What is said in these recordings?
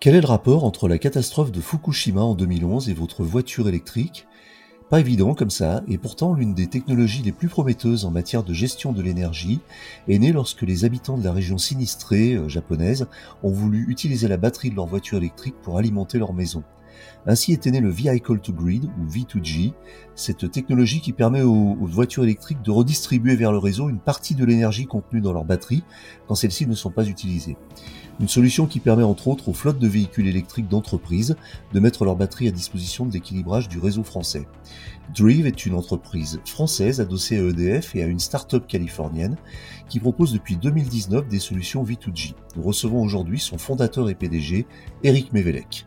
Quel est le rapport entre la catastrophe de Fukushima en 2011 et votre voiture électrique? Pas évident comme ça, et pourtant l'une des technologies les plus prometteuses en matière de gestion de l'énergie est née lorsque les habitants de la région sinistrée euh, japonaise ont voulu utiliser la batterie de leur voiture électrique pour alimenter leur maison. Ainsi était né le Vehicle to Grid ou V2G, cette technologie qui permet aux, voitures électriques de redistribuer vers le réseau une partie de l'énergie contenue dans leur batterie quand celles-ci ne sont pas utilisées. Une solution qui permet entre autres aux flottes de véhicules électriques d'entreprise de mettre leur batterie à disposition de l'équilibrage du réseau français. Drive est une entreprise française adossée à EDF et à une start-up californienne qui propose depuis 2019 des solutions V2G. Nous recevons aujourd'hui son fondateur et PDG, Eric Mevelec.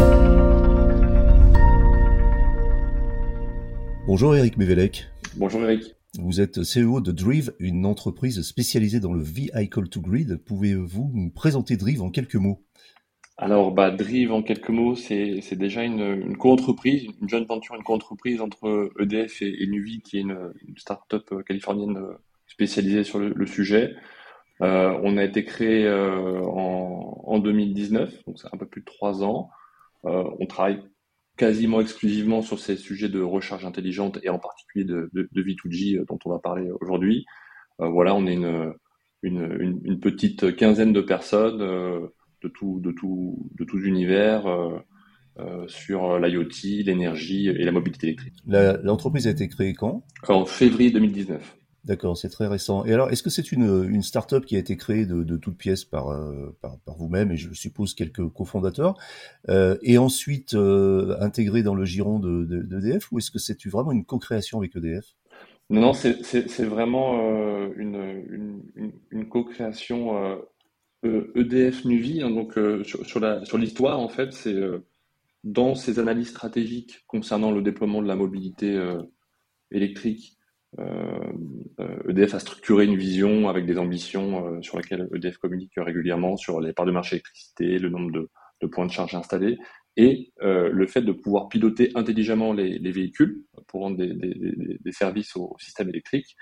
Bonjour Eric Mevelec. Bonjour Eric. Vous êtes CEO de Drive, une entreprise spécialisée dans le Vehicle to Grid. Pouvez-vous nous présenter Drive en quelques mots? Alors, bah, Drive en quelques mots, c'est déjà une, une co-entreprise, une jeune venture, une co-entreprise entre EDF et, Nuvi, qui est une, start-up californienne spécialisée sur le, sujet. Euh, on a été créé euh, en, en, 2019, donc c'est un peu plus de trois ans. Euh, on travaille quasiment exclusivement sur ces sujets de recharge intelligente et en particulier de, de, de V2G euh, dont on va parler aujourd'hui. Euh, voilà, on est une, une, une, petite quinzaine de personnes de tout, de tout, de tous univers euh, sur l'IoT, l'énergie et la mobilité électrique. L'entreprise a été créée quand? En février 2019. D'accord, c'est très récent. Et alors, est-ce que c'est une, une start-up qui a été créée de, toutes pièces par, euh, par, vous-même et je suppose quelques cofondateurs, euh, et ensuite euh, intégrée dans le giron de, d'EDF, de, ou est-ce que c'est vraiment une co-création avec EDF? Non, non, c'est, vraiment une, co-création EDF e Nuvi. Hein, donc, sur l'histoire, en fait, c'est dans ces analyses stratégiques concernant le déploiement de la mobilité électrique EDF euh, e a structuré une vision avec des ambitions euh, sur lesquelles EDF communique régulièrement sur les parts de marché électricité, le nombre de, points de charge installés et euh, le fait de pouvoir piloter intelligemment les, les véhicules pour rendre des, services au, système électrique.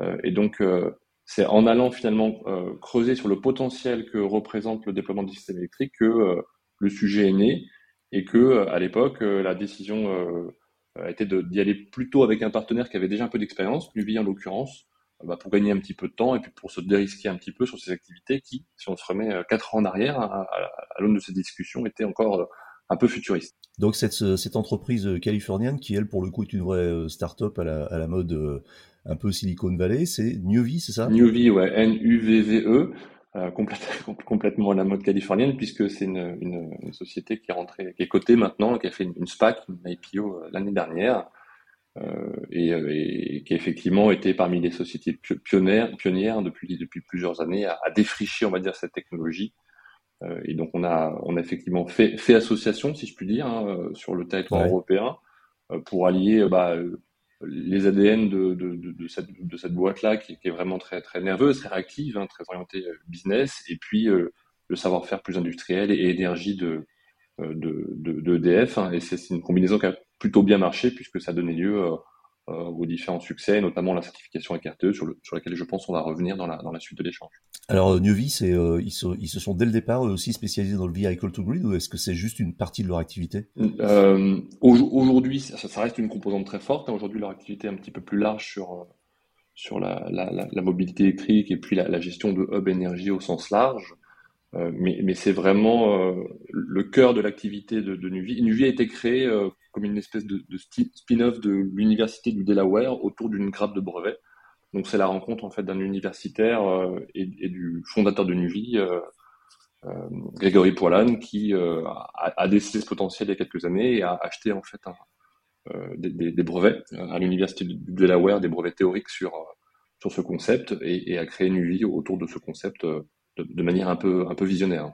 Euh, et donc, euh, c'est en allant finalement creuser sur le potentiel que représente le déploiement du système électrique que le sujet est né et que à l'époque, la décision a été d'y aller plutôt avec un partenaire qui avait déjà un peu d'expérience, Nuvi en l'occurrence, euh, bah, pour gagner un petit peu de temps et puis pour se dérisquer un petit peu sur ces activités qui, si on se remet euh, quatre ans en arrière, à, l'aune de ces discussions, étaient encore euh, un peu futuristes. Donc cette, cette entreprise californienne qui, elle, pour le coup, est une vraie start-up à la, à la mode un peu Silicon Valley, c'est Nuvie, c'est ça? Nuvie, ouais, N-U-V-V-E. Euh, complètement à la mode californienne puisque c'est une, une, une, société qui est rentrée, qui est cotée maintenant, qui a fait une, une SPAC, une IPO l'année dernière, euh, et, euh, et, qui a effectivement été parmi les sociétés pionnières, pionnières depuis, depuis plusieurs années à, à défricher, on va dire, cette technologie. Euh, et donc on a, on a effectivement fait, fait association, si je puis dire, hein, sur le territoire européen pour allier bah, les ADN de, de, de, de cette, boîte-là qui, est vraiment très, très nerveuse, très réactive, hein, très orientée business, et puis le savoir-faire plus industriel et énergie de, de, de, EDF. Hein, et c'est une combinaison qui a plutôt bien marché puisque ça donnait lieu euh, euh, aux différents succès, notamment la certification RTE sur, le, sur laquelle je pense on va revenir dans la, dans la suite de l'échange. Alors euh, Newvi, c'est ils, se, ils se sont dès le départ aussi spécialisés dans le vehicle to grid ou est-ce que c'est juste une partie de leur activité? Euh, Aujourd'hui, ça, ça, reste une composante très forte. Hein. Aujourd'hui, leur activité est un petit peu plus large sur sur la, la, la, mobilité électrique et puis la, la, gestion de hub énergie au sens large. Euh, mais, c'est vraiment euh, le cœur de l'activité de, Nuvi. Nuvi a été créé euh, comme une espèce de, spin-off de l'université du Delaware autour d'une grappe de brevets. Donc c'est la rencontre en fait d'un universitaire et, du fondateur de Nuvi, Grégory Poilane, qui a, a, décidé ce potentiel il y a quelques années et a acheté en fait des, brevets à l'université du Delaware, des brevets théoriques sur sur ce concept et, et a créé Nuvi autour de ce concept de, manière un peu, un peu visionnaire.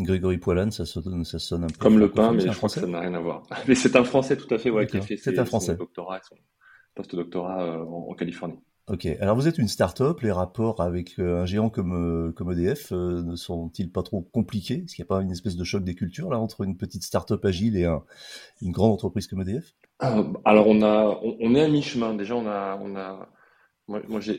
Grégory Poilane, ça sonne, ça sonne un peu. Comme le pain, mais je crois que ça n'a rien à voir. Mais c'est un Français tout à fait, ouais, qui a fait c'est un Français. son doctorat, son post-doctorat en Californie. Ok, alors vous êtes une start-up, les rapports avec euh, un géant comme, euh, comme EDF euh, ne sont-ils pas trop compliqués? Est-ce qu'il n'y a pas une espèce de choc des cultures là entre une petite start-up agile et un, une grande entreprise comme EDF Alors on a, on, est à mi-chemin. Déjà on a, on a, moi, je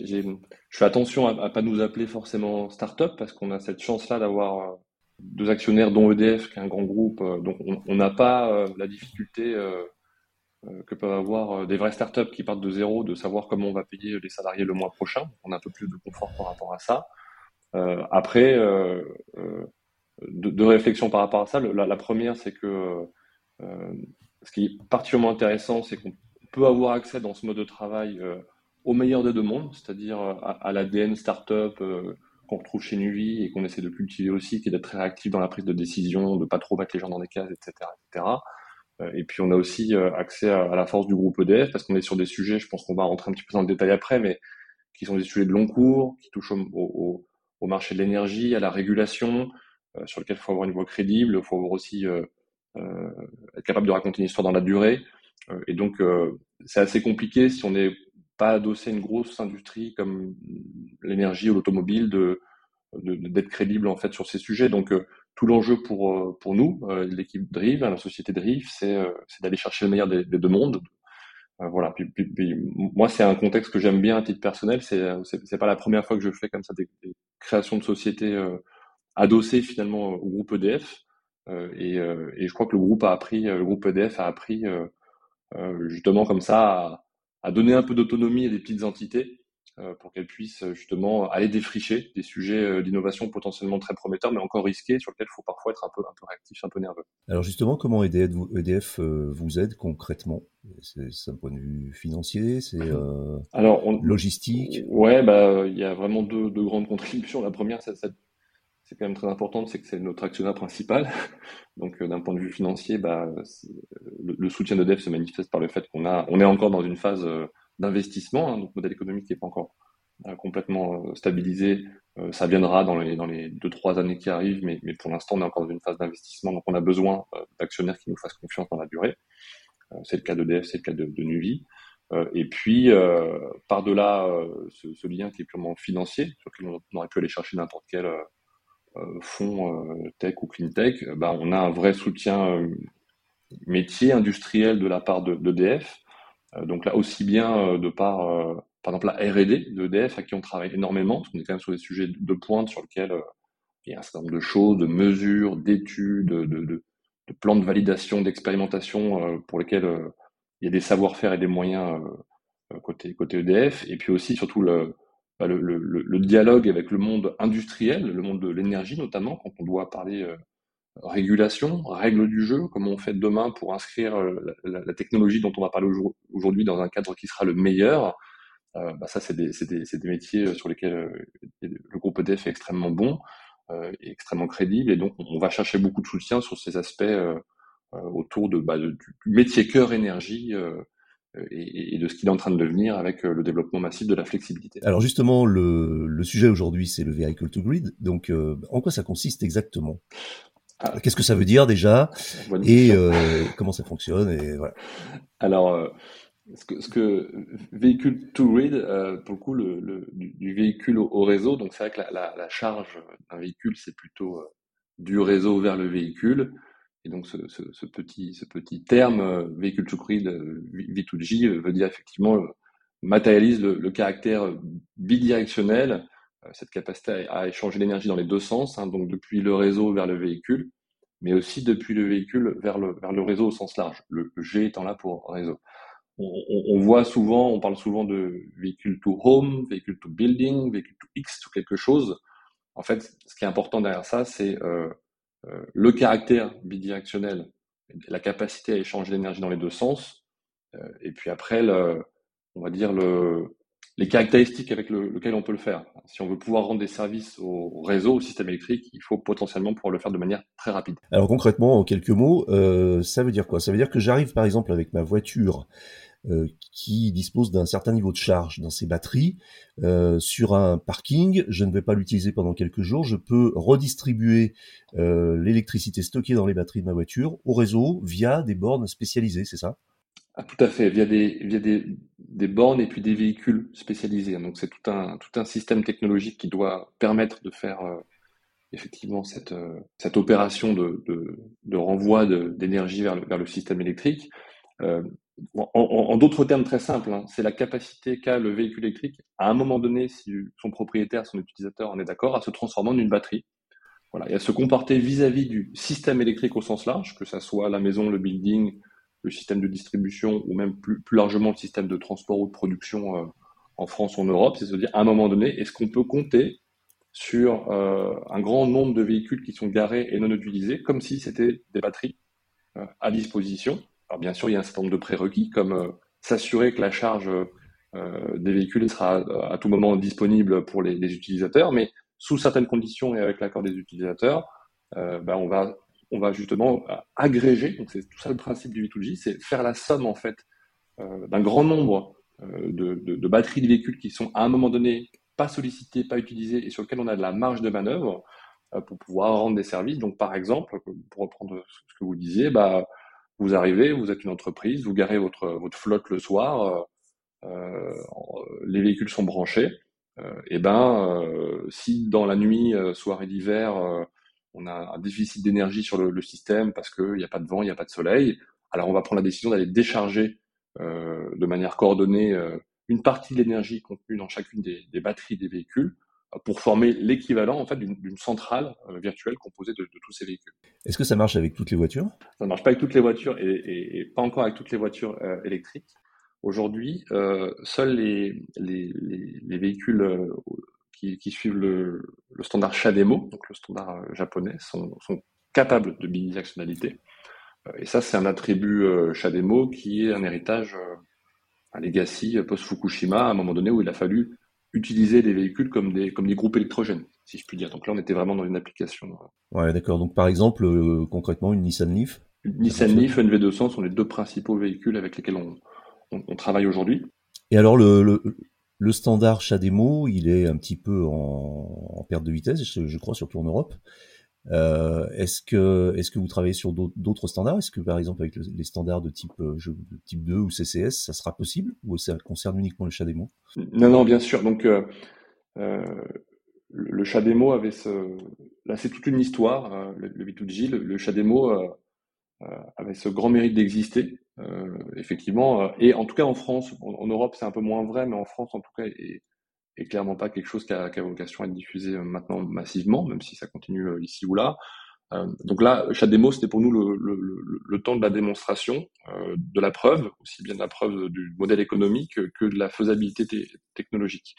fais attention à, à, pas nous appeler forcément start-up parce qu'on a cette chance-là d'avoir deux actionnaires dont EDF qui est un grand groupe, donc on n'a pas la difficulté euh, que peuvent avoir euh, des vraies startups qui partent de zéro, de savoir comment on va payer les salariés le mois prochain. On a un peu plus de confort par rapport à ça. Euh, après, euh, deux, réflexions par rapport à ça. La, première, c'est que ce qui est particulièrement intéressant, c'est qu'on peut avoir accès dans ce mode de travail au meilleur des deux mondes, c'est-à-dire à, à l'ADN startup qu'on retrouve chez Nuvi et qu'on essaie de cultiver aussi, qui est d'être très réactif dans la prise de décision, de pas trop mettre les gens dans des cases, etc., etc. Euh, et puis on a aussi euh, accès à, la force du groupe EDF parce qu'on est sur des sujets, je pense qu'on va rentrer un petit peu dans le détail après, mais qui sont des sujets de long cours, qui touchent au, marché de l'énergie, à la régulation, euh, sur lequel il faut avoir une voix crédible, il faut avoir aussi euh, être capable de raconter une histoire dans la durée. et donc c'est assez compliqué si on n'est pas adossé à une grosse industrie comme l'énergie ou l'automobile de d'être crédible en fait sur ces sujets. Donc tout l'enjeu pour, euh, pour nous, euh, l'équipe Drive, la société Drive, c'est euh, d'aller chercher le meilleur des, deux mondes. voilà. Puis, puis, moi, c'est un contexte que j'aime bien à titre personnel. C'est c'est pas la première fois que je fais comme ça des, créations de sociétés adossées finalement au groupe EDF. Et, et, je crois que le groupe a appris, le groupe EDF a appris justement comme ça à, à donner un peu d'autonomie à des petites entités euh, pour qu'elles puissent euh, justement aller défricher des sujets euh, d'innovation potentiellement très prometteurs, mais encore risqués, sur lesquels il faut parfois être un peu, un peu réactif, un peu nerveux. Alors justement, comment EDF vous, EDF vous aide concrètement? C'est un point de vue financier, c'est euh, Alors, logistique? Ouais, bah il y a vraiment deux, deux grandes contributions. La première, c'est c'est quand même très important, c'est que c'est notre actionnaire principal. Donc, d'un point de vue financier, bah, le, le, soutien d'EDF se manifeste par le fait qu'on a, on est encore dans une phase d'investissement. Hein, modèle économique n'est pas encore euh, complètement euh, stabilisé. Euh, ça viendra dans les, dans les deux, trois années qui arrivent, mais, pour l'instant, on est encore dans une phase d'investissement. Donc, on a besoin d'actionnaires qui nous fassent confiance dans la durée. c'est le cas d'EDF, c'est le cas de, de Nuvi. et puis, par-delà ce, lien qui est purement financier, sur lequel on aurait pu aller chercher n'importe quel fonds tech ou clean tech, bah, on a un vrai soutien métier industriel de la part d'EDF. Euh, donc là, aussi bien euh, de par, euh, par exemple, la R&D d'EDF, à qui on travaille énormément, parce qu'on est quand même sur des sujets de pointe sur lesquels il y a un certain nombre de choses, de mesures, d'études, de, de, plans de validation, d'expérimentation pour lesquels il y a des savoir-faire et des moyens côté, côté EDF, et puis aussi surtout le, le, le, dialogue avec le monde industriel, le monde de l'énergie notamment, quand on doit parler régulation, règles du jeu, comment on fait demain pour inscrire euh, la, technologie dont on va parler aujourd'hui dans un cadre qui sera le meilleur. Euh, bah ça, c'est des, métiers sur lesquels euh, le groupe EDF est extrêmement bon euh, et extrêmement crédible. Et donc, on va chercher beaucoup de soutien sur ces aspects euh, autour de, bah, du métier cœur énergie. Et, et, de ce qu'il est en train de devenir avec le développement massif de la flexibilité. Alors justement, le, le sujet aujourd'hui, c'est le vehicle to grid. Donc, en quoi ça consiste exactement? Ah. Qu'est-ce que ça veut dire déjà? Et euh, comment ça fonctionne? Et voilà. Alors, euh, ce, que, ce que véhicule to euh, pour le coup, le, le du, véhicule au, réseau, donc c'est vrai que la, la, la charge d'un véhicule, c'est plutôt du réseau vers le véhicule. Et donc, ce, ce, ce petit, ce petit terme véhicule to read V2G veut dire effectivement matérialise le, le caractère bidirectionnel euh, cette capacité à, échanger l'énergie dans les deux sens, hein, donc depuis le réseau vers le véhicule, mais aussi depuis le véhicule vers le, vers le réseau au sens large, le, G étant là pour réseau. On, on, voit souvent, on parle souvent de véhicule to home, véhicule to building, véhicule to X, tout quelque chose. En fait, ce qui est important derrière ça, c'est euh, euh, le caractère bidirectionnel, la capacité à échanger l'énergie dans les deux sens, euh, et puis après, on va dire le, les caractéristiques avec le, lesquelles on peut le faire. Si on veut pouvoir rendre des services au réseau, au système électrique, il faut potentiellement pouvoir le faire de manière très rapide. Alors concrètement, en quelques mots, euh, ça veut dire quoi? Ça veut dire que j'arrive par exemple avec ma voiture qui dispose d'un certain niveau de charge dans ses batteries. sur un parking, je ne vais pas l'utiliser pendant quelques jours, je peux redistribuer l'électricité stockée dans les batteries de ma voiture au réseau via des bornes spécialisées, c'est ça? Ah, tout à fait, via des, via des, des, bornes et puis des véhicules spécialisés. Donc c'est tout un, tout un système technologique qui doit permettre de faire euh, effectivement cette, euh, cette opération de, de, renvoi d'énergie vers le, vers le système électrique. Euh, en, d'autres termes très simples, hein, c'est la capacité qu'a le véhicule électrique à un moment donné, si son propriétaire, son utilisateur en est d'accord, à se transformer en une batterie. Voilà, et à se comporter vis-à-vis -vis du système électrique au sens large, que ça soit la maison, le building, le système de distribution ou même plus, largement le système de transport ou de production euh, en France ou en Europe, c'est se dire à un moment donné, est-ce qu'on peut compter sur euh, un grand nombre de véhicules qui sont garés et non utilisés, comme si c'était des batteries euh, à disposition? Alors bien sûr, il y a un certain nombre de prérequis, comme s'assurer que la charge des véhicules sera à tout moment disponible pour les, utilisateurs, mais sous certaines conditions et avec l'accord des utilisateurs, ben on va justement euh, agréger, donc c'est tout ça le principe du V2G, c'est faire la somme en fait euh, d'un grand nombre euh, de, batteries de véhicules qui sont à un moment donné pas sollicitées, pas utilisées et sur lesquelles on a de la marge de manœuvre pour pouvoir rendre des services. Donc par exemple, pour reprendre ce que vous disiez, bah, vous arrivez, vous êtes une entreprise, vous garez votre, votre flotte le soir, les véhicules sont branchés, et ben si dans la nuit, soirée d'hiver, on a un déficit d'énergie sur le, système parce qu'il n'y a pas de vent, il n'y a pas de soleil. Alors on va prendre la décision d'aller décharger euh, de manière coordonnée euh, une partie de l'énergie contenue dans chacune des, batteries des véhicules euh, pour former l'équivalent en fait d'une centrale virtuelle composée de, tous ces véhicules. Est-ce que ça marche avec toutes les voitures? Ça ne marche pas avec toutes les voitures et, pas encore avec toutes les voitures électriques. Aujourd'hui, seuls les, les véhicules qui, suivent le, standard CHAdeMO, donc le standard euh, japonais, sont, capables de bidirectionnalité. Euh, et ça, c'est un attribut euh, CHAdeMO qui est un héritage, un legacy post-Fukushima, à un moment donné où il a fallu utiliser des véhicules comme des, comme des groupes électrogènes, si je puis dire. Donc là, on était vraiment dans une application. Ouais, d'accord. Donc par exemple, concrètement, une Nissan Leaf? Une Nissan Leaf, une V200 sont les deux principaux véhicules avec lesquels on, on, travaille aujourd'hui. Et alors, le, le standard CHAdeMO, il est un petit peu en, perte de vitesse, je, crois, surtout en Europe. Euh, est-ce que est-ce que vous travaillez sur d'autres standards? Est-ce que par exemple avec les standards de type euh, type 2 ou CCS, ça sera possible ou ça concerne uniquement le CHAdeMO Non, non, bien sûr. Donc euh, le CHAdeMO avait ce là c'est toute une histoire. le, le V2G, le, le CHAdeMO avait ce grand mérite d'exister effectivement. Et en tout cas en France, en, Europe c'est un peu moins vrai, mais en France en tout cas est clairement pas quelque chose qui a, vocation à être diffusé euh, maintenant massivement, même si ça continue ici ou là. donc là, chaque démo, c'était pour nous le, temps de la démonstration, de la preuve, aussi bien de la preuve du modèle économique que de la faisabilité technologique.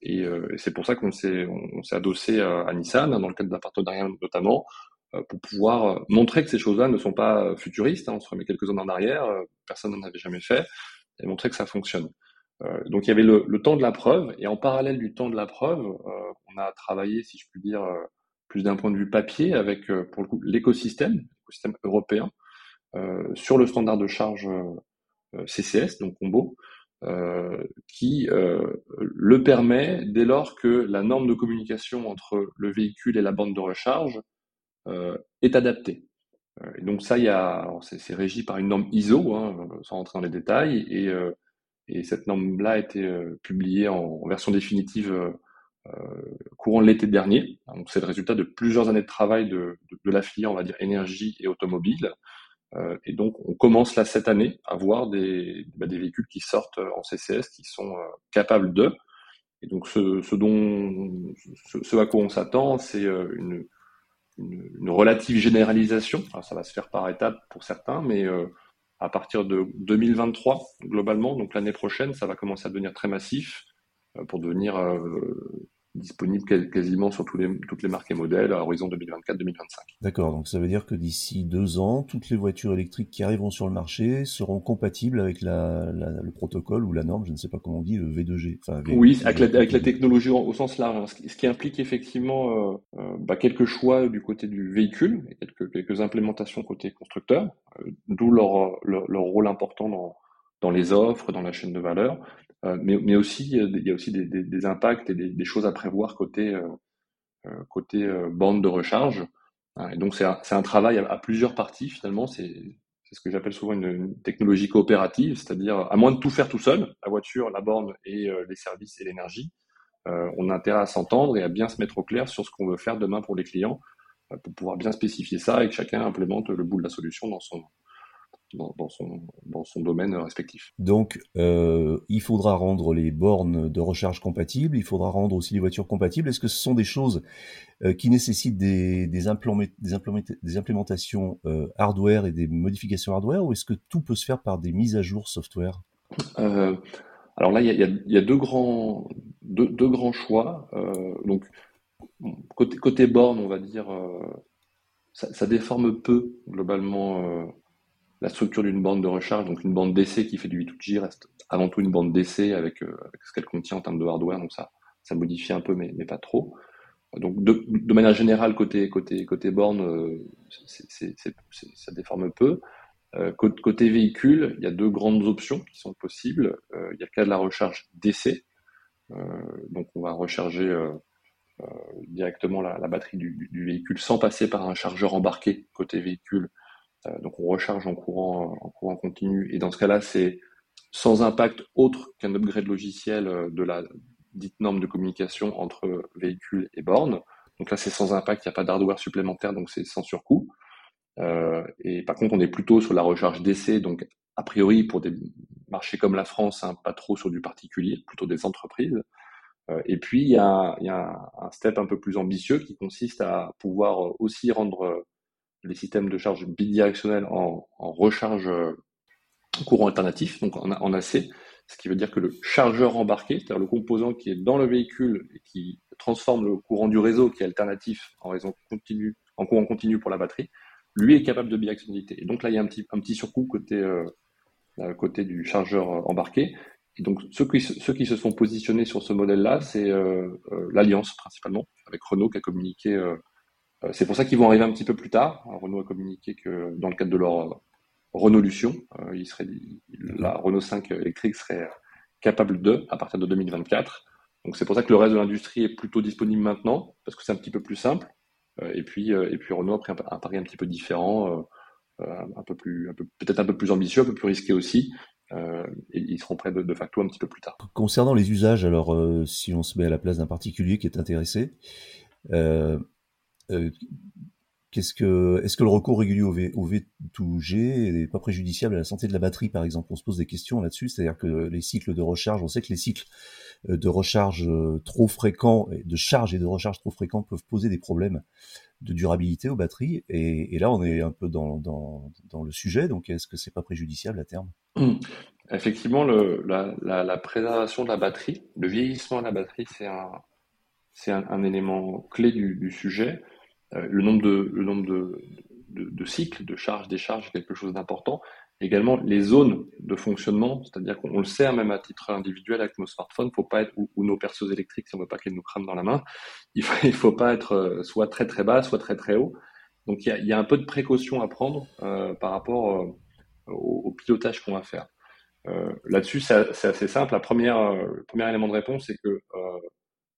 et, et c'est pour ça qu'on s'est on, s'est adossé à, Nissan, dans le cadre d'un partenariat notamment, euh, pour pouvoir euh, montrer que ces choses-là ne sont pas futuristes. Hein, on se remet quelques années en arrière, euh, personne n'en avait jamais fait, et montrer que ça fonctionne. Donc il y avait le, temps de la preuve, et en parallèle du temps de la preuve, on a travaillé, si je puis dire, plus d'un point de vue papier, avec pour le coup l'écosystème, l'écosystème européen, sur le standard de charge CCS, donc Combo, qui le permet dès lors que la norme de communication entre le véhicule et la bande de recharge euh, est adapté. Euh, et donc ça, il y a, c'est régi par une norme ISO, hein, sans rentrer dans les détails, et, euh, et cette norme-là a été publiée en, version définitive courant l'été dernier. Donc c'est le résultat de plusieurs années de travail de, la filière, on va dire énergie et automobile. Euh, et donc on commence là cette année à voir des, bah, véhicules qui sortent en CCS, qui sont capables de. Et donc ce, dont, ce, à quoi on s'attend, c'est une, relative généralisation. ça va se faire par étapes pour certains, mais euh, à partir de 2023, globalement, donc l'année prochaine, ça va commencer à devenir très massif euh, pour devenir euh, disponible quasiment sur tous les, toutes les marques et modèles à horizon 2024-2025. D'accord, donc ça veut dire que d'ici deux ans, toutes les voitures électriques qui arriveront sur le marché seront compatibles avec la, le protocole ou la norme, je ne sais pas comment on dit, le V2G. oui, avec la, avec la, technologie au sens large, hein, ce, qui, implique effectivement euh, euh, bah, quelques choix du côté du véhicule et quelques, quelques implémentations côté constructeur, euh, d'où leur, leur, leur, rôle important dans, dans les offres, dans la chaîne de valeur, mais, mais aussi il y a aussi des, impacts et des, choses à prévoir côté côté bande de recharge. Hein, et donc c'est un, travail à, plusieurs parties finalement. C'est ce que j'appelle souvent une, technologie coopérative, c'est-à-dire à moins de tout faire tout seul, la voiture, la borne et les services et l'énergie, euh, on a intérêt à s'entendre et à bien se mettre au clair sur ce qu'on veut faire demain pour les clients, euh, pour pouvoir bien spécifier ça et que chacun implémente le bout de la solution dans son, dans, son, dans son domaine respectif. Donc, euh, il faudra rendre les bornes de recharge compatibles, il faudra rendre aussi les voitures compatibles. Est-ce que ce sont des choses qui nécessitent des, des, des, implémentations hardware et des modifications hardware, ou est-ce que tout peut se faire par des mises à jour software? Alors là, il y a, y a, deux grands, deux, deux grands choix. Euh, donc, côté, côté borne, on va dire, euh, ça, ça, déforme peu globalement euh, la structure d'une bande de recharge. Donc, une bande d'essai qui fait du 8G reste avant tout une bande d'essai avec, euh, avec, ce qu'elle contient en termes de hardware. Donc, ça, ça modifie un peu, mais, mais pas trop. Donc, de, manière générale, côté, côté, côté borne, euh, ça déforme peu. Euh, côté véhicule, il y a deux grandes options qui sont possibles. Il y a le cas de la recharge. Euh, donc on va recharger directement la, batterie du, véhicule sans passer par un chargeur embarqué côté véhicule. Donc on recharge en courant, en courant continu. Et dans ce cas-là, c'est sans impact autre qu'un upgrade logiciel de la dite norme de communication entre véhicule et borne. Donc là, c'est sans impact, il n'y a pas d'hardware supplémentaire, donc c'est sans surcoût. Euh, et par contre, on est plutôt sur la recharge d'essai, donc a priori pour des marchés comme la France, hein, pas trop sur du particulier, plutôt des entreprises. Euh, et puis il y a, un step un peu plus ambitieux qui consiste à pouvoir aussi rendre les systèmes de charge bidirectionnels en, recharge courant alternatif, donc en, AC, ce qui veut dire que le chargeur embarqué, c'est-à-dire le composant qui est dans le véhicule et qui transforme le courant du réseau qui est alternatif en courant continu pour la batterie, lui est capable de biactionnalité. Et donc là, il y a un petit, un surcoût côté, euh, euh côté du chargeur euh, embarqué. Et donc ceux qui, ceux qui se sont positionnés sur ce modèle-là, c'est euh, euh l'Alliance principalement, avec Renault qui a communiqué. C'est pour ça qu'ils vont arriver un petit peu plus tard. Renault a communiqué que dans le cadre de leur Renault Lution, il serait, la Renault 5 électrique serait capable de à partir de 2024. Donc c'est pour ça que le reste de l'industrie est plutôt disponible maintenant, parce que c'est un petit peu plus simple. Euh, et puis euh, et puis Renault a pris un, pari un petit peu différent, euh, un peu plus, peut-être un peu plus ambitieux, un peu plus risqué aussi. Euh, et ils seront prêts de, facto un petit peu plus tard. Concernant les usages, alors si on se met à la place d'un particulier qui est intéressé, euh, que, est-ce que le recours régulier au, v, au V2G n'est pas préjudiciable à la santé de la batterie, par exemple? On se pose des questions là-dessus, c'est-à-dire que les cycles de recharge, on sait que les cycles de recharge trop fréquents, de charge et de recharge trop fréquents peuvent poser des problèmes de durabilité aux batteries. Et, là, on est un peu dans, le sujet. Donc, est-ce que c'est pas préjudiciable à terme? Effectivement, le, la, préservation de la batterie, le vieillissement de la batterie, c'est un, élément clé du sujet. Euh, le nombre de, le nombre de, de, de cycles, de charge-décharge, est quelque chose d'important. Également, les zones de fonctionnement, c'est-à-dire qu'on le sait, même à titre individuel avec nos smartphones, faut pas être, ou, nos perceuses électriques, si on veut pas qu'elles nous crament dans la main, il faut, faut pas être euh, soit très très bas, soit très très haut. Donc il y a, un peu de précaution à prendre euh, par rapport au, pilotage qu'on va faire. Là-dessus, c'est assez simple. La première, le premier élément de réponse, c'est que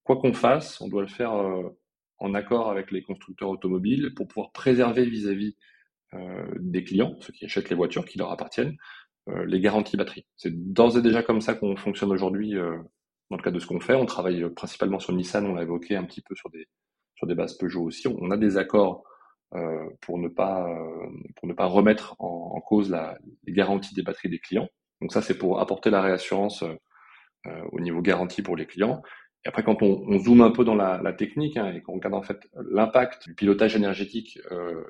quoi qu'on fasse, on doit le faire en accord avec les constructeurs automobiles pour pouvoir préserver vis-à-vis euh, des clients, ceux qui achètent les voitures qui leur appartiennent, euh, les garanties batterie. C'est d'ores et déjà comme ça qu'on fonctionne aujourd'hui euh, dans le cadre de ce qu'on fait. On travaille principalement sur Nissan, on l'a évoqué un petit peu sur des sur des bases Peugeot aussi. On a des accords pour ne pas pour ne pas remettre en, cause les garanties des batteries des clients. Donc ça c'est pour apporter la réassurance au niveau garantie pour les clients. Après quand on, zoome un peu dans la, technique hein, et qu'on regarde en fait l'impact du pilotage énergétique euh,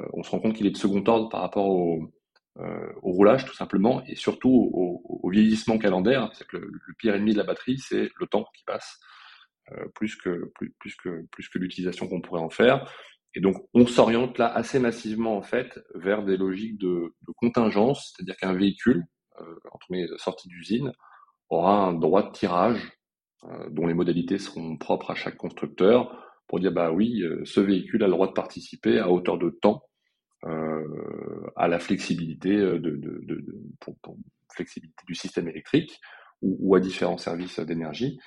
euh, on se rend compte qu'il est de second ordre par rapport au, euh, roulage tout simplement et surtout au, vieillissement calendaire. C'est que le, pire ennemi de la batterie, c'est le temps qui passe plus que plus, que plus que l'utilisation qu'on pourrait en faire. Et donc on s'oriente là assez massivement en fait vers des logiques de, de contingence, c'est-à-dire qu'un véhicule entre mes sorties d'usine aura un droit de tirage dont les modalités seront propres à chaque constructeur pour dire bah oui, euh, ce véhicule a le droit de participer à hauteur de temps euh, à la flexibilité euh, de, flexibilité du système électrique ou, à différents services d'énergie.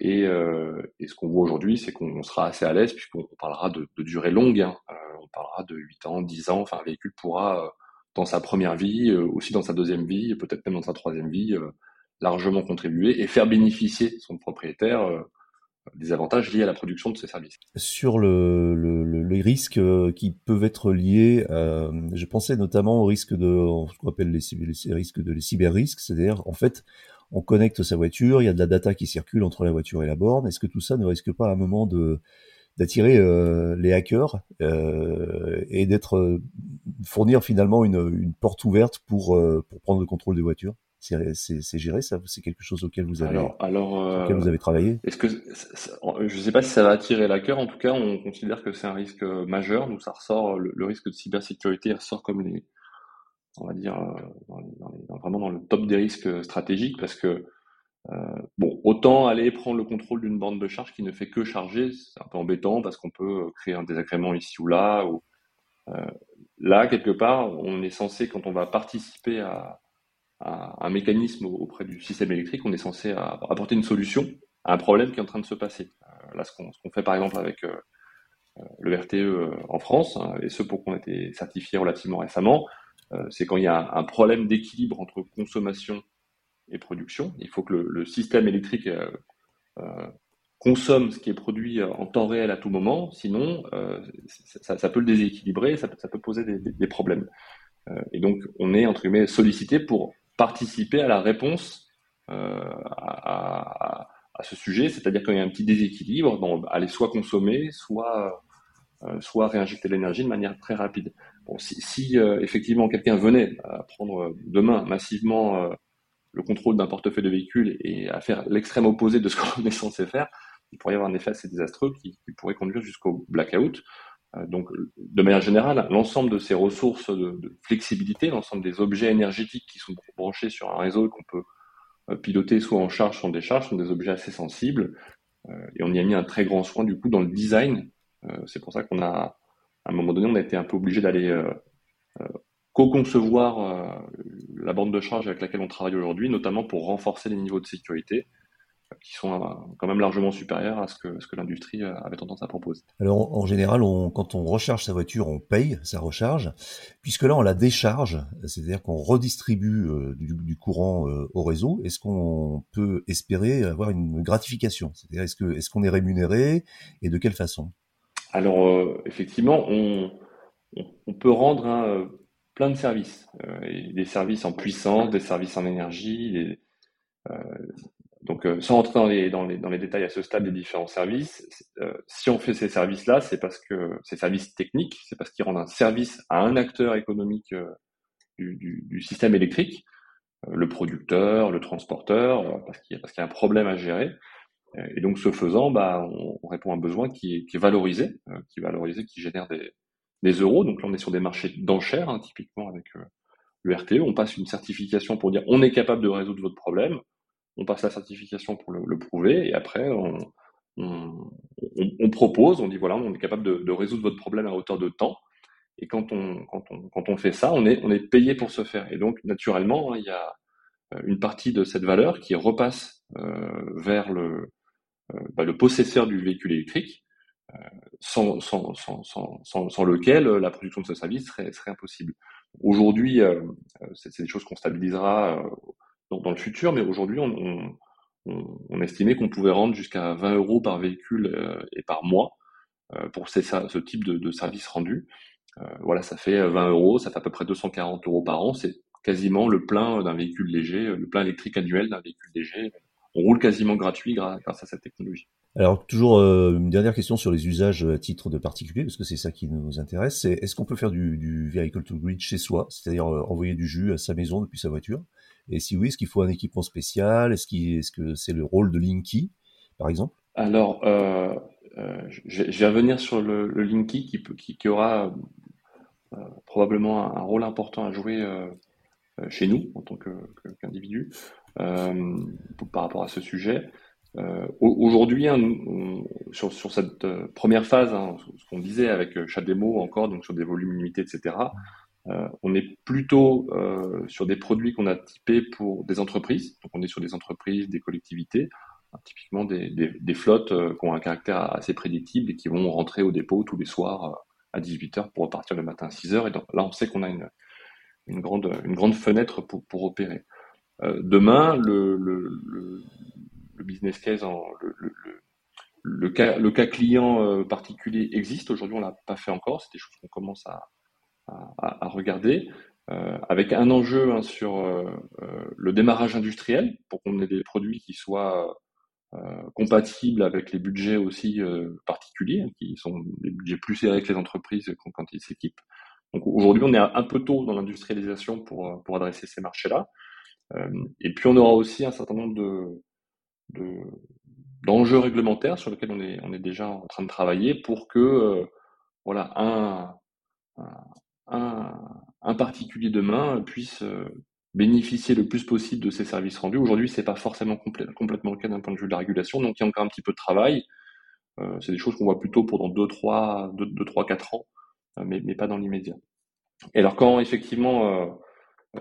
Et, ce qu'on voit aujourd'hui, c'est qu'on sera assez à l'aise puisqu'on parlera de, de durée longue. Hein. on parlera de 8 ans, 10 ans. Enfin, un véhicule pourra, dans sa première vie, aussi dans sa deuxième vie, peut-être même dans sa troisième vie, largement contribuer et faire bénéficier son propriétaire des avantages liés à la production de ces services. Sur le, le, les risques euh, qui peuvent être liés, euh, je pensais notamment au risque de ce qu'on appelle les, les, risques de les cyber-risques, c'est-à-dire en fait on connecte sa voiture, il y a de la data qui circule entre la voiture et la borne. Est-ce que tout ça ne risque pas à un moment de d'attirer euh, les hackers euh, et d'être euh, fournir finalement une, une porte ouverte pour pour prendre le contrôle des voitures? C'est géré ça? C'est quelque chose auquel vous avez, alors, vous avez travaillé? Est-ce que je ne sais pas si ça va attirer la cœur. En tout cas, on considère que c'est un risque majeur. Nous, ça ressort le, risque de cybersécurité ressort comme les, on va dire, vraiment dans le top des risques stratégiques parce que bon, autant aller prendre le contrôle d'une bande de charge qui ne fait que charger, c'est un peu embêtant parce qu'on peut créer un désagrément ici ou là. Ou, là, quelque part, on est censé, quand on va participer à, un mécanisme auprès du système électrique, on est censé apporter une solution à un problème qui est en train de se passer. Euh, là, ce qu'on fait par exemple avec euh, euh, le RTE en France, hein, et ce pour qu'on ait été certifié relativement récemment, c'est quand il y a un problème d'équilibre entre consommation et production. Il faut que le, système électrique consomme ce qui est produit en temps réel à tout moment, sinon ça, peut le déséquilibrer, ça, peut poser des problèmes. et donc on est entre guillemets sollicité pour participer à la réponse euh, à, ce sujet, c'est-à-dire qu'il y a un petit déséquilibre, bon, aller soit consommer, soit euh, soit réinjecter l'énergie de manière très rapide. Bon, si, euh, effectivement quelqu'un venait à prendre demain massivement le contrôle d'un portefeuille de véhicules et à faire l'extrême opposé de ce qu'on est censé faire, il pourrait y avoir un effet assez désastreux qui, qui pourrait conduire jusqu'au blackout. Euh, donc, de manière générale, l'ensemble de ces ressources de, flexibilité, l'ensemble des objets énergétiques qui sont branchés sur un réseau qu'on peut euh, piloter soit en charge, soit en décharge, sont des objets assez sensibles. Euh, et on y a mis un très grand soin du coup dans le design. C'est pour ça qu'on a, à un moment donné, on a été un peu obligé d'aller co-concevoir la bande de charge avec laquelle on travaille aujourd'hui, notamment pour renforcer les niveaux de sécurité qui sont euh, quand même largement supérieurs à ce que, ce que l'industrie euh, avait tendance à proposer. Alors en général, on, quand on recharge sa voiture, on paye sa recharge, puisque là on la décharge, c'est-à-dire qu'on redistribue euh, du, courant au réseau. Est-ce qu'on peut espérer avoir une gratification? C'est-à-dire est-ce qu'on est rémunéré et de quelle façon? Alors effectivement, on, on, peut rendre plein de services, des services en puissance, des services en énergie, des, donc, euh, sans entrer dans les, dans, les, dans les détails à ce stade des différents services, euh, si on fait ces services-là, c'est parce que ces services techniques, c'est parce qu'ils rendent un service à un acteur économique euh, du, du, du, système électrique, le producteur, le transporteur, parce qu'il y, y, a un problème à gérer. Et donc, ce faisant, bah, on, on répond à un besoin qui est, qui est valorisé, qui est valorisé, qui génère des, des euros. Donc là, on est sur des marchés d'enchères, hein, typiquement avec le RTE. On passe une certification pour dire on est capable de résoudre votre problème on passe la certification pour le, prouver, et après, on, propose, on dit voilà, on est capable de, résoudre votre problème à hauteur de temps. Et quand on, quand on, quand on fait ça, on est, on est payé pour ce faire. Et donc, naturellement, hein, il y a euh, une partie de cette valeur qui repasse euh, vers le, euh, bah, le possesseur du véhicule électrique, sans, sans, sans, sans, sans lequel la production de ce service serait, serait impossible. Aujourd'hui, c'est des choses qu'on stabilisera dans, le futur, mais aujourd'hui, on, estimait qu'on pouvait rendre jusqu'à 20 euros par véhicule euh, et par mois euh, pour ce type de, service rendu. Euh, voilà, ça fait 20 euros, ça fait à peu près 240 euros par an. C'est quasiment le plein d'un véhicule léger, le plein électrique annuel d'un véhicule léger. On roule quasiment gratuit grâce à cette technologie. Alors toujours une dernière question sur les usages à titre de particulier, parce que c'est ça qui nous intéresse. Est-ce qu'on peut faire du, du vehicle to grid chez soi, c'est-à-dire envoyer du jus à sa maison depuis sa voiture? Et si oui, est-ce qu'il faut un équipement spécial? Est-ce que c'est le rôle de Linky, par exemple? Alors, euh, euh, je, vais revenir sur le, le Linky qui, aura euh, probablement un, rôle important à jouer chez nous en tant qu'individu par rapport à ce sujet. Aujourd'hui, hein, sur, cette première phase, hein, ce qu'on disait avec chat démo encore, donc sur des volumes limités, etc., on est plutôt sur des produits qu'on a typés pour des entreprises. Donc on est sur des entreprises, des collectivités, hein, typiquement des, flottes qui ont un caractère assez prédictible et qui vont rentrer au dépôt tous les soirs à 18h pour repartir le matin à 6h. Et donc, là, on sait qu'on a une, grande, une grande fenêtre pour, pour opérer. demain, le, business case, le, cas, le cas client euh, particulier existe. Aujourd'hui, on l'a pas fait encore. C'est des choses qu'on commence à, à, regarder. Euh, avec un enjeu hein, sur euh, euh, le démarrage industriel pour qu'on ait des produits qui soient compatibles avec les budgets aussi particuliers, hein, qui sont des budgets plus serrés que les entreprises quand, ils s'équipent. Donc aujourd'hui, on est un peu tôt dans l'industrialisation pour, pour adresser ces marchés-là. et puis on aura aussi un certain nombre de, de, d'enjeux réglementaires sur lesquels on est, on est déjà en train de travailler pour que voilà, un, un, particulier demain puisse euh, bénéficier le plus possible de ces services rendus. Aujourd'hui, c'est pas forcément complètement le cas d'un point de vue de la régulation, donc il y a encore un petit peu de travail. Euh, c'est des choses qu'on voit plutôt pour dans 2, 3, 2, 2 3 4 ans, mais, mais pas dans l'immédiat. Et alors quand effectivement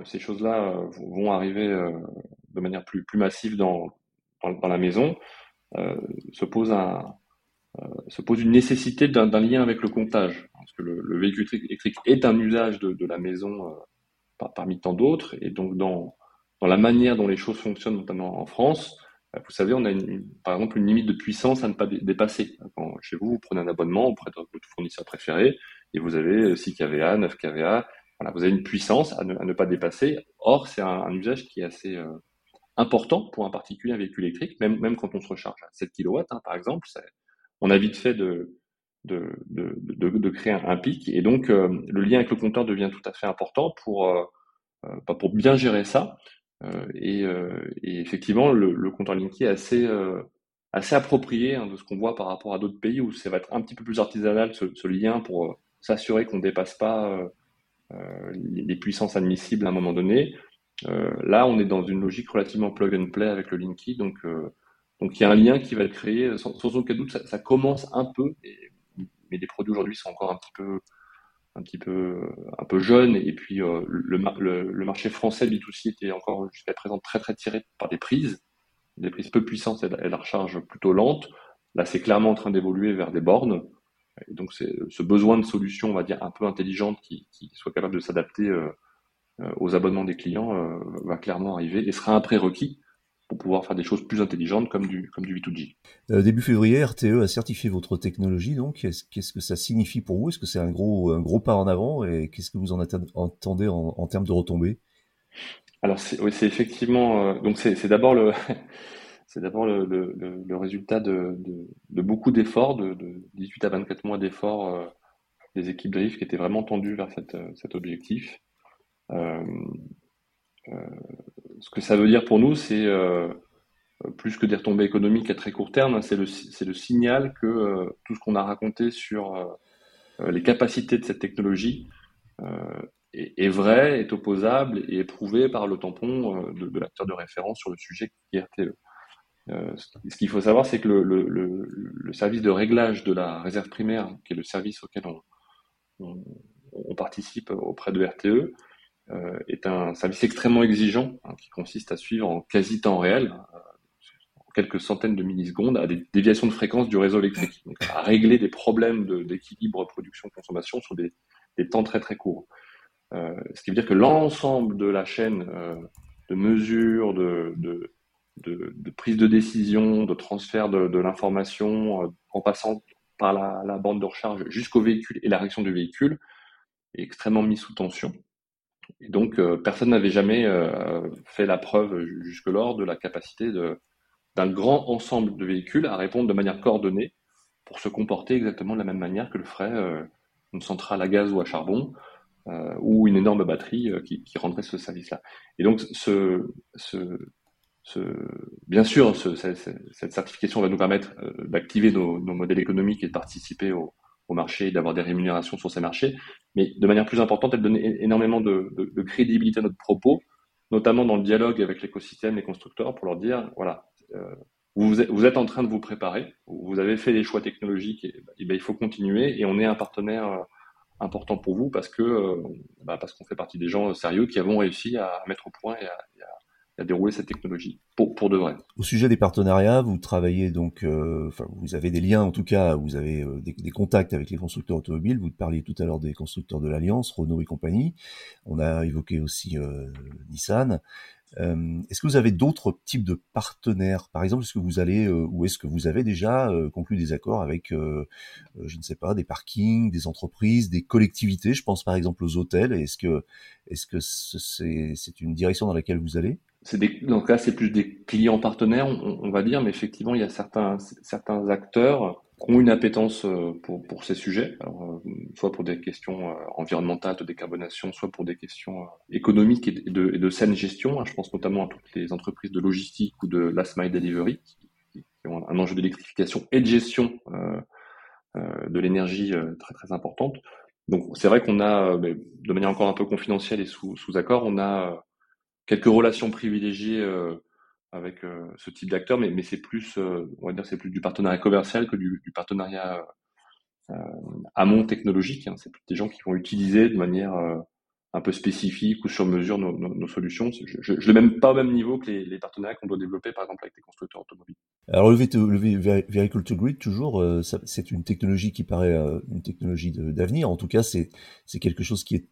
ces choses-là vont arriver de manière plus, massive dans, la maison, euh, se pose un, euh, se pose une nécessité d'un lien avec le comptage, parce que le, véhicule électrique est un usage de, la maison euh, parmi tant d'autres, et donc dans, dans la manière dont les choses fonctionnent, notamment en France, vous savez, on a par exemple une limite de puissance à ne pas dépasser. Quand chez vous, vous prenez un abonnement auprès de votre fournisseur préféré et vous avez 6 kVA, 9 kVA. Voilà, vous avez une puissance à ne, pas dépasser. Or, c'est un, un, usage qui est assez, euh, important pour un particulier, un véhicule électrique, même, même quand on se recharge à 7 kW, hein, par exemple, on a vite fait de, de, de, de, créer un, pic. Et donc, euh, le lien avec le compteur devient tout à fait important pour, euh, euh pour bien gérer ça. Et, effectivement, le, compteur Linky est assez, assez approprié hein, de ce qu'on voit par rapport à d'autres pays où ça va être un petit peu plus artisanal, ce, lien, pour s'assurer qu'on ne dépasse pas les puissances admissibles à un moment donné. Là, on est dans une logique relativement plug and play avec le Linky, donc donc il y a un lien qui va être créé sans, aucun doute. Ça, commence un peu, mais les produits aujourd'hui sont encore un petit peu un et puis euh, le, marché français B2C était encore jusqu'à présent très très tiré par des prises, des prises peu puissantes et, la recharge plutôt lente. Là, c'est clairement en train d'évoluer vers des bornes. Donc, ce besoin de solutions, on va dire, un peu intelligentes qui, qui soient capables de s'adapter euh, euh, aux abonnements des clients va clairement arriver et sera un prérequis pour pouvoir faire des choses plus intelligentes comme du, comme du V2G. Euh, début février, RTE a certifié votre technologie, donc qu'est-ce que ça signifie pour vous? Est-ce que c'est un gros, un gros pas en avant? Et qu'est-ce que vous en entendez en, en termes de retombées? Alors c'est oui, effectivement, euh, donc c'est d'abord le, c'est d'abord le, le, le, résultat de, de, de beaucoup d'efforts, de, de, 18 à 24 mois d'efforts euh, des équipes de qui étaient vraiment tendues vers cette, cet objectif. Euh, ce que ça veut dire pour nous, c'est euh, plus que des retombées économiques à très court terme, c'est le, signal que tout ce qu'on a raconté sur les capacités de cette technologie est, vrai, est opposable et est prouvé par le tampon de, l'acteur de référence sur le sujet qui est RTE. Euh, ce qu'il faut savoir, c'est que le, service de réglage de la réserve primaire, qui est le service auquel on, participe auprès de RTE, euh, est un service extrêmement exigeant hein, qui consiste à suivre en quasi temps réel, euh, en quelques centaines de millisecondes, à des déviations de fréquence du réseau électrique, à régler des problèmes d'équilibre production-consommation sur des, temps très très courts. Euh, ce qui veut dire que l'ensemble de la chaîne euh, de mesure, de, prise de décision, de transfert de, l'information, euh, en passant par la, la, bande de recharge jusqu'au véhicule et la réaction du véhicule, est extrêmement mis sous tension. Et donc, euh, personne n'avait jamais euh, fait la preuve jusque-lors de la capacité d'un grand ensemble de véhicules à répondre de manière coordonnée pour se comporter exactement de la même manière que le ferait euh, une centrale à gaz ou à charbon ou une énorme batterie qui, rendrait ce service-là. Et donc, bien sûr, ce, cette certification va nous permettre d'activer nos, nos, modèles économiques et de participer au, au marché, d'avoir des rémunérations sur ces marchés. Mais de manière plus importante, elle donne énormément de, crédibilité à notre propos, notamment dans le dialogue avec l'écosystème, les constructeurs, pour leur dire, voilà, euh, vous, vous, êtes, en train de vous préparer, vous avez fait des choix technologiques, et, et ben, il faut continuer, et on est un partenaire, important pour vous parce que bah, parce qu'on fait partie des gens sérieux qui avons réussi à mettre au point et à dérouler cette technologie pour, pour de vrai. Au sujet des partenariats, vous travaillez donc, euh, enfin, vous avez des liens en tout cas, vous avez euh, des, contacts avec les constructeurs automobiles. Vous parliez tout à l'heure des constructeurs de l'Alliance, Renault et compagnie. On a évoqué aussi euh, Nissan. Est-ce que vous avez d'autres types de partenaires? Par exemple, est-ce que vous allez ou est-ce que vous avez déjà conclu des accords avec, je ne sais pas, des parkings, des entreprises, des collectivités? Je pense par exemple aux hôtels. Est-ce que est-ce que c'est une direction dans laquelle vous allez? Des, ce cas, c'est plus des clients partenaires, on, on, va dire, mais effectivement, il y a certains, certains acteurs qui ont une appétence euh, pour, pour ces sujets, alors, euh, soit pour des questions euh, environnementales de décarbonation, soit pour des questions économiques et de, et de saine gestion. Hein. Je pense notamment à toutes les entreprises de logistique ou de last mile delivery qui, ont un enjeu d'électrification et de gestion de l'énergie très très importante. Donc c'est vrai qu'on a, de manière encore un peu confidentielle et sous, sous accord, on a quelques relations privilégiées avec euh, ce type d'acteur, mais, c'est plus, euh, on va dire, c'est plus du partenariat commercial que du, du partenariat euh, amont technologique. Hein. C'est des gens qui vont utiliser de manière un peu spécifique ou sur mesure nos, solutions. Je ne mets même pas au même niveau que les, les partenariats qu'on doit développer, par exemple, avec des constructeurs automobiles. Alors le, le Vehicle to Grid, toujours, c'est une technologie qui paraît une technologie d'avenir. En tout cas, c'est quelque chose qui est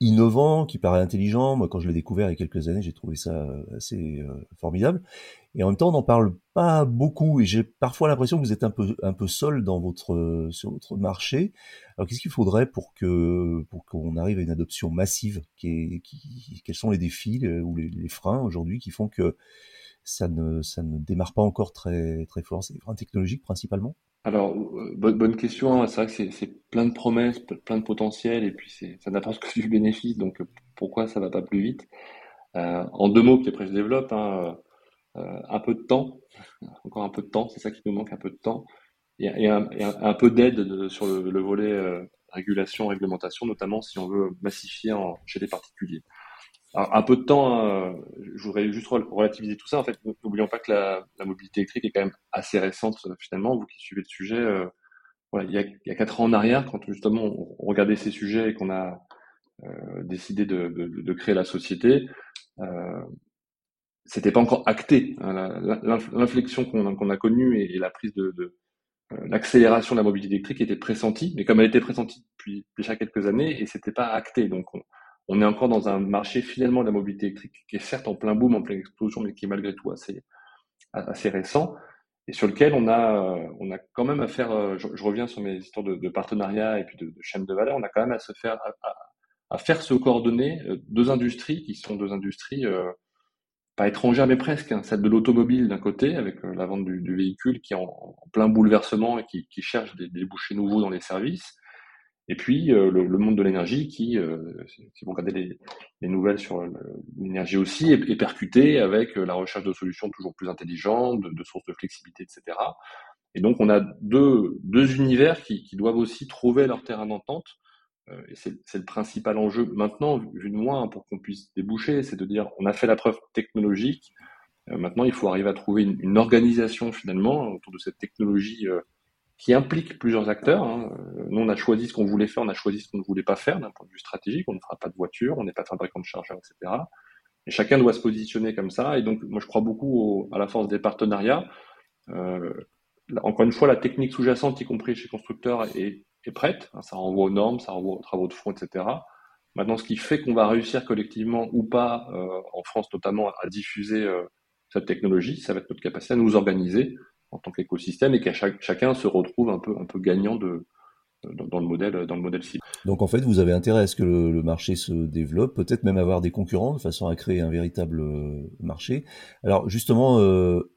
innovant, qui paraît intelligent. Moi, quand je l'ai découvert il y a quelques années, j'ai trouvé ça euh, assez euh, formidable. Et en même temps, on n'en parle pas beaucoup. Et j'ai parfois l'impression que vous êtes un peu un peu seul dans votre euh, sur votre marché. Alors, qu'est-ce qu'il faudrait pour que pour qu'on arrive à une adoption massive qui est, qui, Quels sont les défis ou les, les freins aujourd'hui qui font que ça ne ça ne démarre pas encore très très fort? C'est des freins technologiques principalement? Alors, euh, bonne, question. Hein. C'est vrai que c'est plein de promesses, plein de potentiel, et puis ça n'apporte que du bénéfice. Donc, euh, pourquoi ça va pas plus vite? Euh, En deux mots, puis après je développe. Hein, un peu de temps, encore un peu de temps. C'est ça qui nous manque, un peu de temps, et, un, un, peu d'aide sur le, volet régulation, réglementation, notamment si on veut massifier chez les particuliers. Alors, un peu de temps, hein, je voudrais juste relativiser tout ça. En fait, n'oublions pas que la, mobilité électrique est quand même assez récente euh, finalement. Vous qui suivez le sujet, euh, il, y a, il quatre ans en arrière, quand justement on, regardait ces sujets et qu'on a euh, décidé de, créer la société, euh, c'était pas encore acté. Hein, L'inflexion qu'on a, connue et, la prise de, l'accélération de la mobilité électrique était pressentie, mais comme elle était pressentie depuis déjà quelques années et c'était pas acté, donc on, on est encore dans un marché finalement de la mobilité électrique qui est certes en plein boom, en pleine explosion, mais qui est malgré tout assez, récent et sur lequel on a, on a quand même à faire, euh, je, reviens sur mes histoires de, partenariat et puis de, chaîne de valeur, on a quand même à se faire, se coordonner euh, deux industries qui sont deux industries euh, pas étrangères mais presque, hein, celle de l'automobile d'un côté avec la vente du, véhicule qui est en, plein bouleversement et qui, qui cherche des débouchés nouveaux dans les services, et puis euh, le, monde de l'énergie qui, euh, si vous regardez les, les nouvelles sur l'énergie aussi, est, percuté avec euh, la recherche de solutions toujours plus intelligentes, de, sources de flexibilité, etc. Et donc on a deux, deux univers qui, doivent aussi trouver leur terrain d'entente. Euh, et c'est le principal enjeu maintenant, vu de moi, pour qu'on puisse déboucher, c'est de dire on a fait la preuve technologique, euh, maintenant il faut arriver à trouver une, organisation finalement autour de cette technologie qui implique plusieurs acteurs. Hein. Nous, on a choisi ce qu'on voulait faire, on a choisi ce qu'on ne voulait pas faire d'un point de vue stratégique. On ne fera pas de voiture, on n'est pas fabricant de chargeurs, etc. Et chacun doit se positionner comme ça. Et donc, moi, je crois beaucoup à la force des partenariats. Euh, encore une fois, la technique sous-jacente, y compris chez constructeurs, est, prête. Ça renvoie aux normes, ça renvoie aux travaux de fond, etc. Maintenant, ce qui fait qu'on va réussir collectivement ou pas, euh, en France notamment, à diffuser euh, cette technologie, ça va être notre capacité à nous organiser en tant qu'écosystème et chaque, chacun se retrouve un peu, un peu gagnant de, dans, dans, le modèle, dans le modèle cible. Donc en fait, vous avez intérêt à ce que le, le marché se développe, peut-être même avoir des concurrents de façon à créer un véritable euh, marché. Alors justement, euh,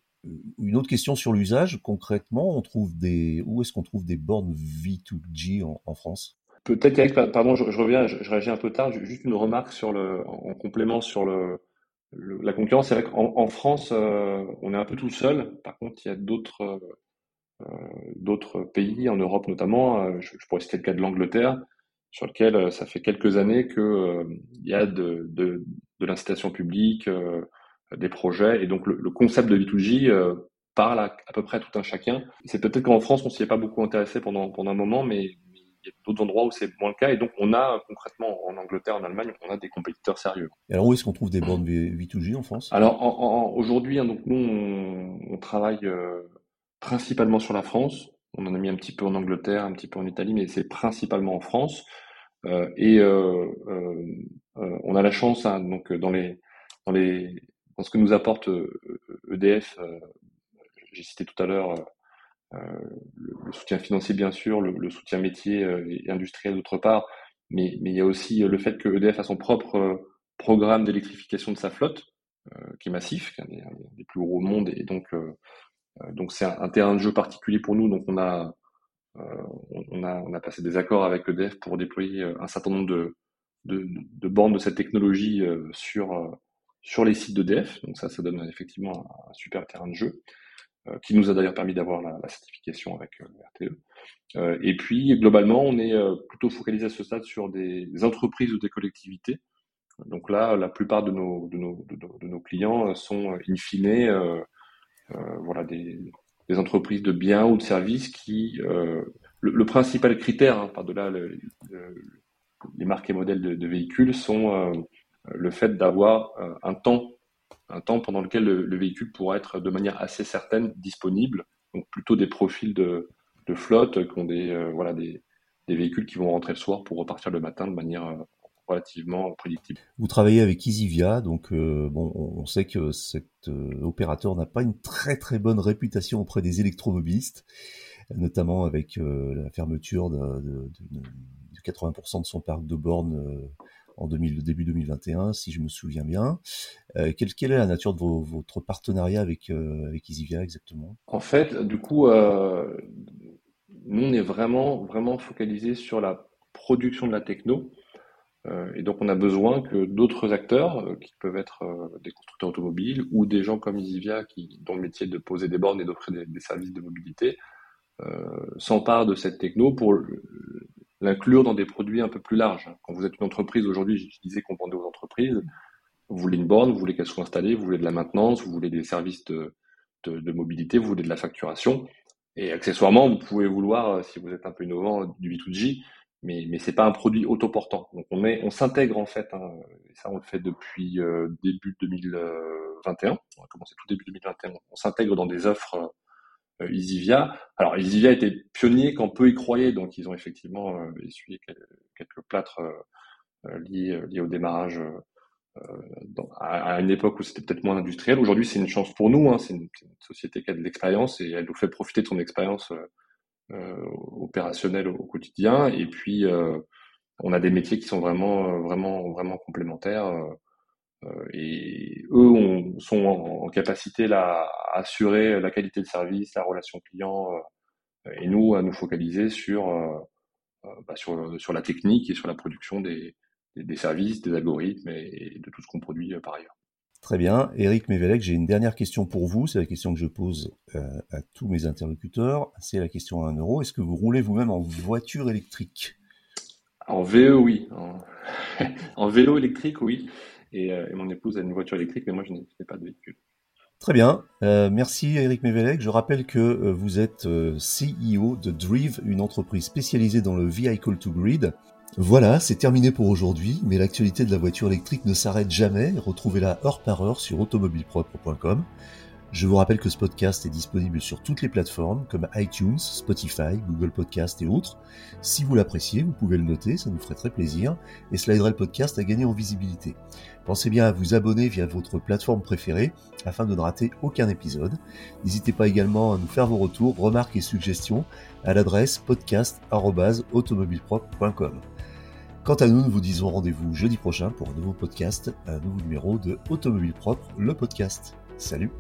une autre question sur l'usage. Concrètement, on trouve des, où est-ce qu'on trouve des bornes V2G en, en France? Peut-être, pardon, je, je reviens, je, je, réagis un peu tard. Juste une remarque sur le, en complément sur le, la concurrence, c'est vrai qu'en en France, euh, on est un peu tout seul. Par contre, il y a d'autres euh, d'autres pays, en Europe notamment. Euh, je, pourrais citer le cas de l'Angleterre, sur lequel euh, ça fait quelques années que euh, il y a de, de, l'incitation publique, des projets, et donc le, concept de V2J parle à, à, peu près à tout un chacun. C'est peut-être qu'en France, on s'y est pas beaucoup intéressé pendant pendant un moment, mais il y a d'autres endroits où c'est moins le cas. Et donc, on a concrètement en Angleterre, en Allemagne, on a des compétiteurs sérieux. Et alors, où est-ce qu'on trouve des bornes V2G en France? Alors, aujourd'hui, hein, donc nous, on, travaille euh, principalement sur la France. On en a mis un petit peu en Angleterre, un petit peu en Italie, mais c'est principalement en France. Euh, et euh, on a la chance, hein, donc dans les, dans les, dans ce que nous apporte EDF, e j'ai cité tout à l'heure euh, le, soutien financier bien sûr, le, soutien métier euh, et industriel d'autre part, mais, mais il y a aussi euh, le fait que EDF a son propre programme d'électrification de sa flotte, qui est massif, qui est un des, plus gros au monde, et donc donc c'est un, terrain de jeu particulier pour nous. Donc on a on a on a passé des accords avec EDF pour déployer un certain nombre de de, de bornes de cette technologie sur sur les sites d'EDF. Donc ça ça donne effectivement un super terrain de jeu. Euh, qui nous a d'ailleurs permis d'avoir la, certification avec euh, RTE. Euh, et puis, globalement, on est plutôt focalisé à ce stade sur des, entreprises ou des collectivités. Donc là, la plupart de nos, clients sont in fine voilà, des, des, entreprises de biens ou de services qui... le, principal critère, hein, par-delà les marques et modèles de, véhicules, sont le fait d'avoir un temps un temps pendant lequel le, véhicule pourra être de manière assez certaine disponible. Donc plutôt des profils de, flotte qui ont des, euh, voilà, des, véhicules qui vont rentrer le soir pour repartir le matin de manière euh, relativement prédictible. Vous travaillez avec Easivia, donc euh, bon, on sait que cet opérateur n'a pas une très très bonne réputation auprès des électromobilistes, notamment avec la fermeture de, 80% de son parc de bornes en début 2021, si je me souviens bien. Euh, quelle, est la nature de votre partenariat avec, euh, avec Easivia exactement? En fait, du coup, euh, nous, on est vraiment, vraiment focalisé sur la production de la techno. et donc, on a besoin que d'autres acteurs, qui peuvent être des constructeurs automobiles ou des gens comme Easivia, qui, dont le métier est de poser des bornes et d'offrir des, services de mobilité, s'emparent de cette techno pour l'inclure dans des produits un peu plus larges. Quand vous êtes une entreprise, aujourd'hui, je disais qu'on vendait aux entreprises, vous voulez une borne, vous voulez qu'elle soit installée, vous voulez de la maintenance, vous voulez des services de, de, mobilité, vous voulez de la facturation. Et accessoirement, vous pouvez vouloir, euh, si vous êtes un peu innovant, du B2G, mais, mais c'est pas un produit autoportant. Donc on, est, on s'intègre en fait, hein, et ça on le fait depuis euh, début 2021, on a commencé tout début 2021, on s'intègre dans des offres euh, Easivia. Alors Easivia était pionnier quand peu y croyaient, donc ils ont effectivement euh, essuyé quelques plâtres euh, liés, liés au démarrage à, une époque où c'était peut-être moins industriel. Aujourd'hui, c'est une chance pour nous. Hein. C'est une, société qui a de l'expérience et elle nous fait profiter de son expérience opérationnelle au, quotidien. Et puis, on a des métiers qui sont vraiment, vraiment, vraiment complémentaires. Euh, et eux sont en, capacité là, à assurer la qualité de service, la relation client, euh, et nous à nous focaliser sur, euh, bah, sur, sur la technique et sur la production des, des, services, des algorithmes et, de tout ce qu'on produit par ailleurs. Très bien. Eric Mévelec, j'ai une dernière question pour vous. C'est la question que je pose à tous mes interlocuteurs. C'est la question à 1 euro. Est-ce que vous roulez vous-même en voiture électrique? En VE, oui. en vélo électrique, oui. Euh, et, mon épouse a une voiture électrique, mais moi je n'ai pas de véhicule. Très bien. Euh, merci Eric Mevelec. Je rappelle que euh, vous êtes CEO de Drive, une entreprise spécialisée dans le Vehicle to Grid. Voilà, c'est terminé pour aujourd'hui, mais l'actualité de la voiture électrique ne s'arrête jamais. Retrouvez-la heure par heure sur automobilepropre.com. Je vous rappelle que ce podcast est disponible sur toutes les plateformes comme iTunes, Spotify, Google Podcast et autres. Si vous l'appréciez, vous pouvez le noter, ça nous ferait très plaisir et cela aiderait le podcast à gagner en visibilité. Pensez bien à vous abonner via votre plateforme préférée afin de ne rater aucun épisode. N'hésitez pas également à nous faire vos retours, remarques et suggestions à l'adresse podcast.automobilepropre.com. Quant à nous, nous vous disons rendez-vous jeudi prochain pour un nouveau podcast, un nouveau numéro de Automobile Propre, le podcast. Salut.